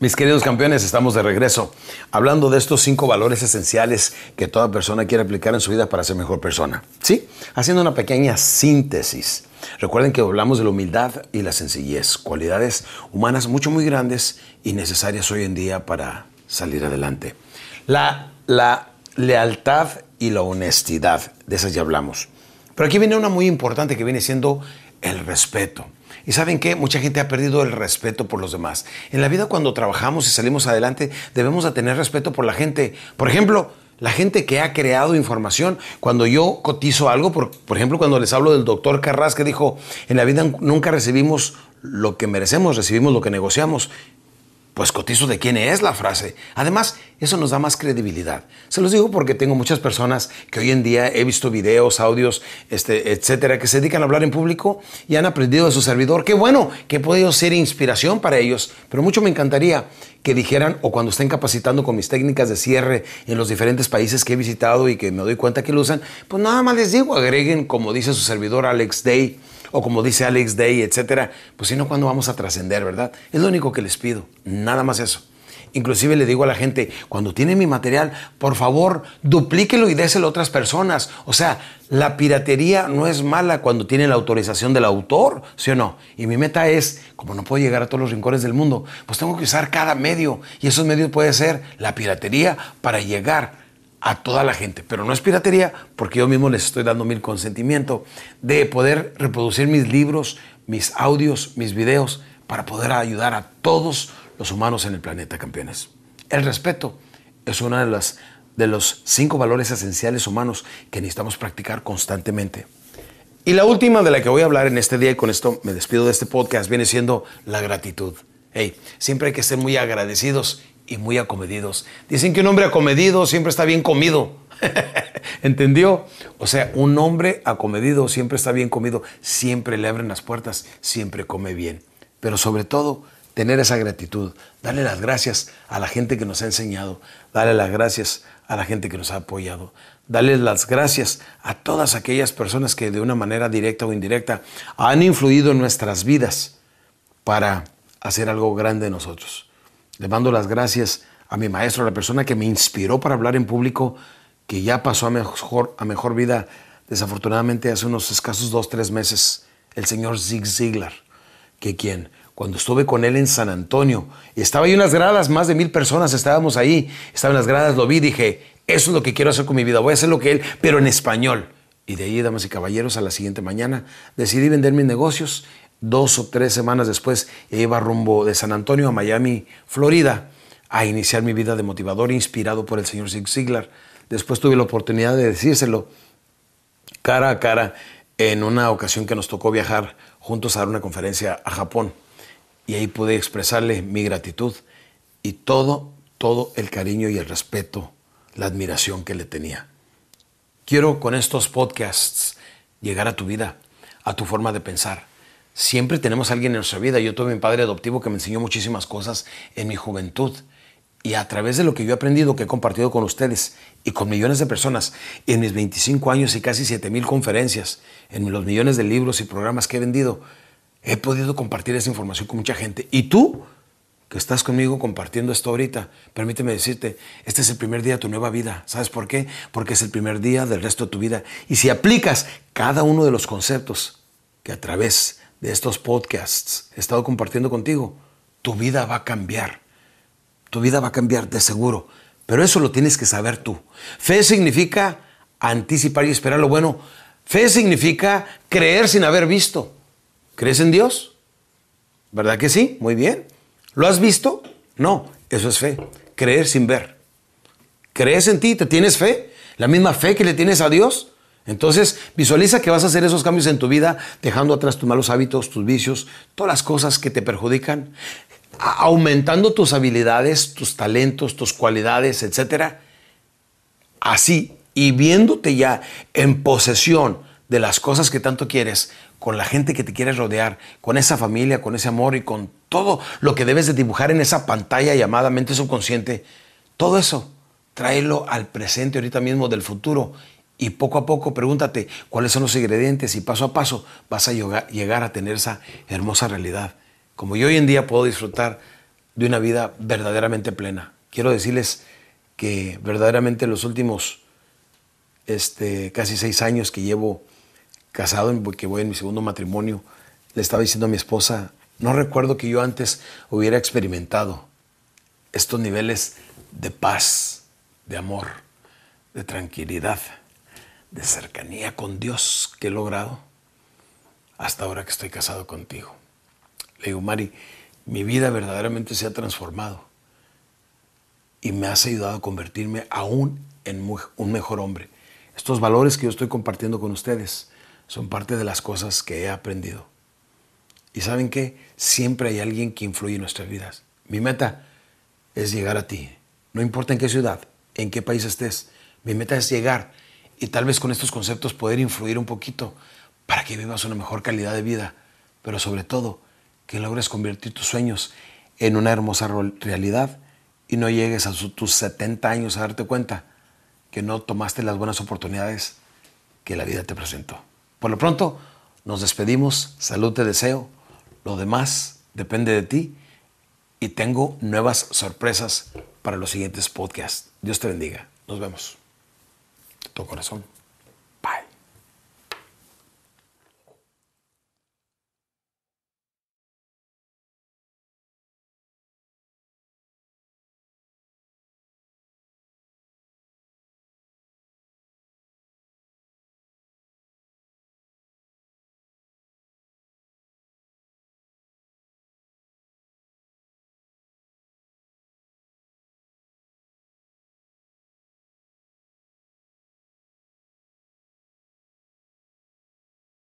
Mis queridos campeones, estamos de regreso hablando de estos cinco valores esenciales que toda persona quiere aplicar en su vida para ser mejor persona. ¿Sí? Haciendo una pequeña síntesis. Recuerden que hablamos de la humildad y la sencillez, cualidades humanas mucho, muy grandes y necesarias hoy en día para salir adelante. La, la lealtad y la honestidad, de esas ya hablamos. Pero aquí viene una muy importante que viene siendo el respeto. Y saben qué, mucha gente ha perdido el respeto por los demás. En la vida cuando trabajamos y salimos adelante debemos de tener respeto por la gente. Por ejemplo, la gente que ha creado información. Cuando yo cotizo algo, por, por ejemplo, cuando les hablo del doctor Carras que dijo, en la vida nunca recibimos lo que merecemos, recibimos lo que negociamos pues cotizo de quién es la frase. Además, eso nos da más credibilidad. Se los digo porque tengo muchas personas que hoy en día he visto videos, audios, este, etcétera, que se dedican a hablar en público y han aprendido de su servidor. Qué bueno que he podido ser inspiración para ellos, pero mucho me encantaría que dijeran, o cuando estén capacitando con mis técnicas de cierre en los diferentes países que he visitado y que me doy cuenta que lo usan, pues nada más les digo, agreguen, como dice su servidor Alex Day, o como dice Alex Day, etcétera, pues si no, ¿cuándo vamos a trascender, verdad? Es lo único que les pido, nada más eso. Inclusive le digo a la gente, cuando tiene mi material, por favor, duplíquelo y déselo a otras personas. O sea, la piratería no es mala cuando tiene la autorización del autor, ¿sí o no? Y mi meta es, como no puedo llegar a todos los rincones del mundo, pues tengo que usar cada medio. Y esos medios puede ser la piratería para llegar a toda la gente, pero no es piratería porque yo mismo les estoy dando mi consentimiento de poder reproducir mis libros, mis audios, mis videos para poder ayudar a todos los humanos en el planeta, campeones. El respeto es uno de, de los cinco valores esenciales humanos que necesitamos practicar constantemente. Y la última de la que voy a hablar en este día y con esto me despido de este podcast viene siendo la gratitud. Hey, siempre hay que ser muy agradecidos y muy acomedidos. Dicen que un hombre acomedido siempre está bien comido. ¿Entendió? O sea, un hombre acomedido siempre está bien comido, siempre le abren las puertas, siempre come bien. Pero sobre todo, tener esa gratitud, darle las gracias a la gente que nos ha enseñado, darle las gracias a la gente que nos ha apoyado, darle las gracias a todas aquellas personas que de una manera directa o indirecta han influido en nuestras vidas para hacer algo grande de nosotros. Le mando las gracias a mi maestro, a la persona que me inspiró para hablar en público, que ya pasó a mejor, vida, desafortunadamente hace unos escasos dos, tres meses, el señor Zig Ziglar, que quien, cuando estuve con él en San Antonio, estaba ahí en las gradas, más de mil personas estábamos ahí, estaba en las gradas, lo vi, dije, eso es lo que quiero hacer con mi vida, voy a hacer lo que él, pero en español. Y de ahí, damas y caballeros, a la siguiente mañana decidí vender mis negocios dos o tres semanas después iba rumbo de San Antonio a Miami, Florida, a iniciar mi vida de motivador inspirado por el señor Zig Ziglar. Después tuve la oportunidad de decírselo cara a cara en una ocasión que nos tocó viajar juntos a dar una conferencia a Japón. Y ahí pude expresarle mi gratitud y todo, todo el cariño y el respeto, la admiración que le tenía. Quiero con estos podcasts llegar a tu vida, a tu forma de pensar Siempre tenemos a alguien en nuestra vida. Yo tuve mi padre adoptivo que me enseñó muchísimas cosas en mi juventud. Y a través de lo que yo he aprendido, que he compartido con ustedes y con millones de personas en mis 25 años y casi 7 mil conferencias, en los millones de libros y programas que he vendido, he podido compartir esa información con mucha gente. Y tú, que estás conmigo compartiendo esto ahorita, permíteme decirte, este es el primer día de tu nueva vida. ¿Sabes por qué? Porque es el primer día del resto de tu vida. Y si aplicas cada uno de los conceptos que a través de estos podcasts he estado compartiendo contigo, tu vida va a cambiar. Tu vida va a cambiar de seguro. Pero eso lo tienes que saber tú. Fe significa anticipar y esperar lo bueno. Fe significa creer sin haber visto. ¿Crees en Dios? ¿Verdad que sí? Muy bien. ¿Lo has visto? No, eso es fe. Creer sin ver. ¿Crees en ti? ¿Te tienes fe? ¿La misma fe que le tienes a Dios? Entonces, visualiza que vas a hacer esos cambios en tu vida, dejando atrás tus malos hábitos, tus vicios, todas las cosas que te perjudican, aumentando tus habilidades, tus talentos, tus cualidades, etc. Así, y viéndote ya en posesión de las cosas que tanto quieres, con la gente que te quieres rodear, con esa familia, con ese amor y con todo lo que debes de dibujar en esa pantalla llamada mente subconsciente, todo eso, tráelo al presente ahorita mismo del futuro y poco a poco pregúntate cuáles son los ingredientes y paso a paso vas a llegar a tener esa hermosa realidad. Como yo hoy en día puedo disfrutar de una vida verdaderamente plena. Quiero decirles que verdaderamente los últimos este, casi seis años que llevo casado, que voy en mi segundo matrimonio, le estaba diciendo a mi esposa, no recuerdo que yo antes hubiera experimentado estos niveles de paz, de amor, de tranquilidad, de cercanía con Dios que he logrado hasta ahora que estoy casado contigo. Le digo, Mari, mi vida verdaderamente se ha transformado y me has ayudado a convertirme aún en un mejor hombre. Estos valores que yo estoy compartiendo con ustedes son parte de las cosas que he aprendido. Y saben que siempre hay alguien que influye en nuestras vidas. Mi meta es llegar a ti. No importa en qué ciudad, en qué país estés. Mi meta es llegar y tal vez con estos conceptos poder influir un poquito para que vivas una mejor calidad de vida. Pero sobre todo, que logres convertir tus sueños en una hermosa realidad y no llegues a tus 70 años a darte cuenta que no tomaste las buenas oportunidades que la vida te presentó. Por lo pronto, nos despedimos, salud te deseo, lo demás depende de ti y tengo nuevas sorpresas para los siguientes podcasts. Dios te bendiga. Nos vemos. De todo corazón.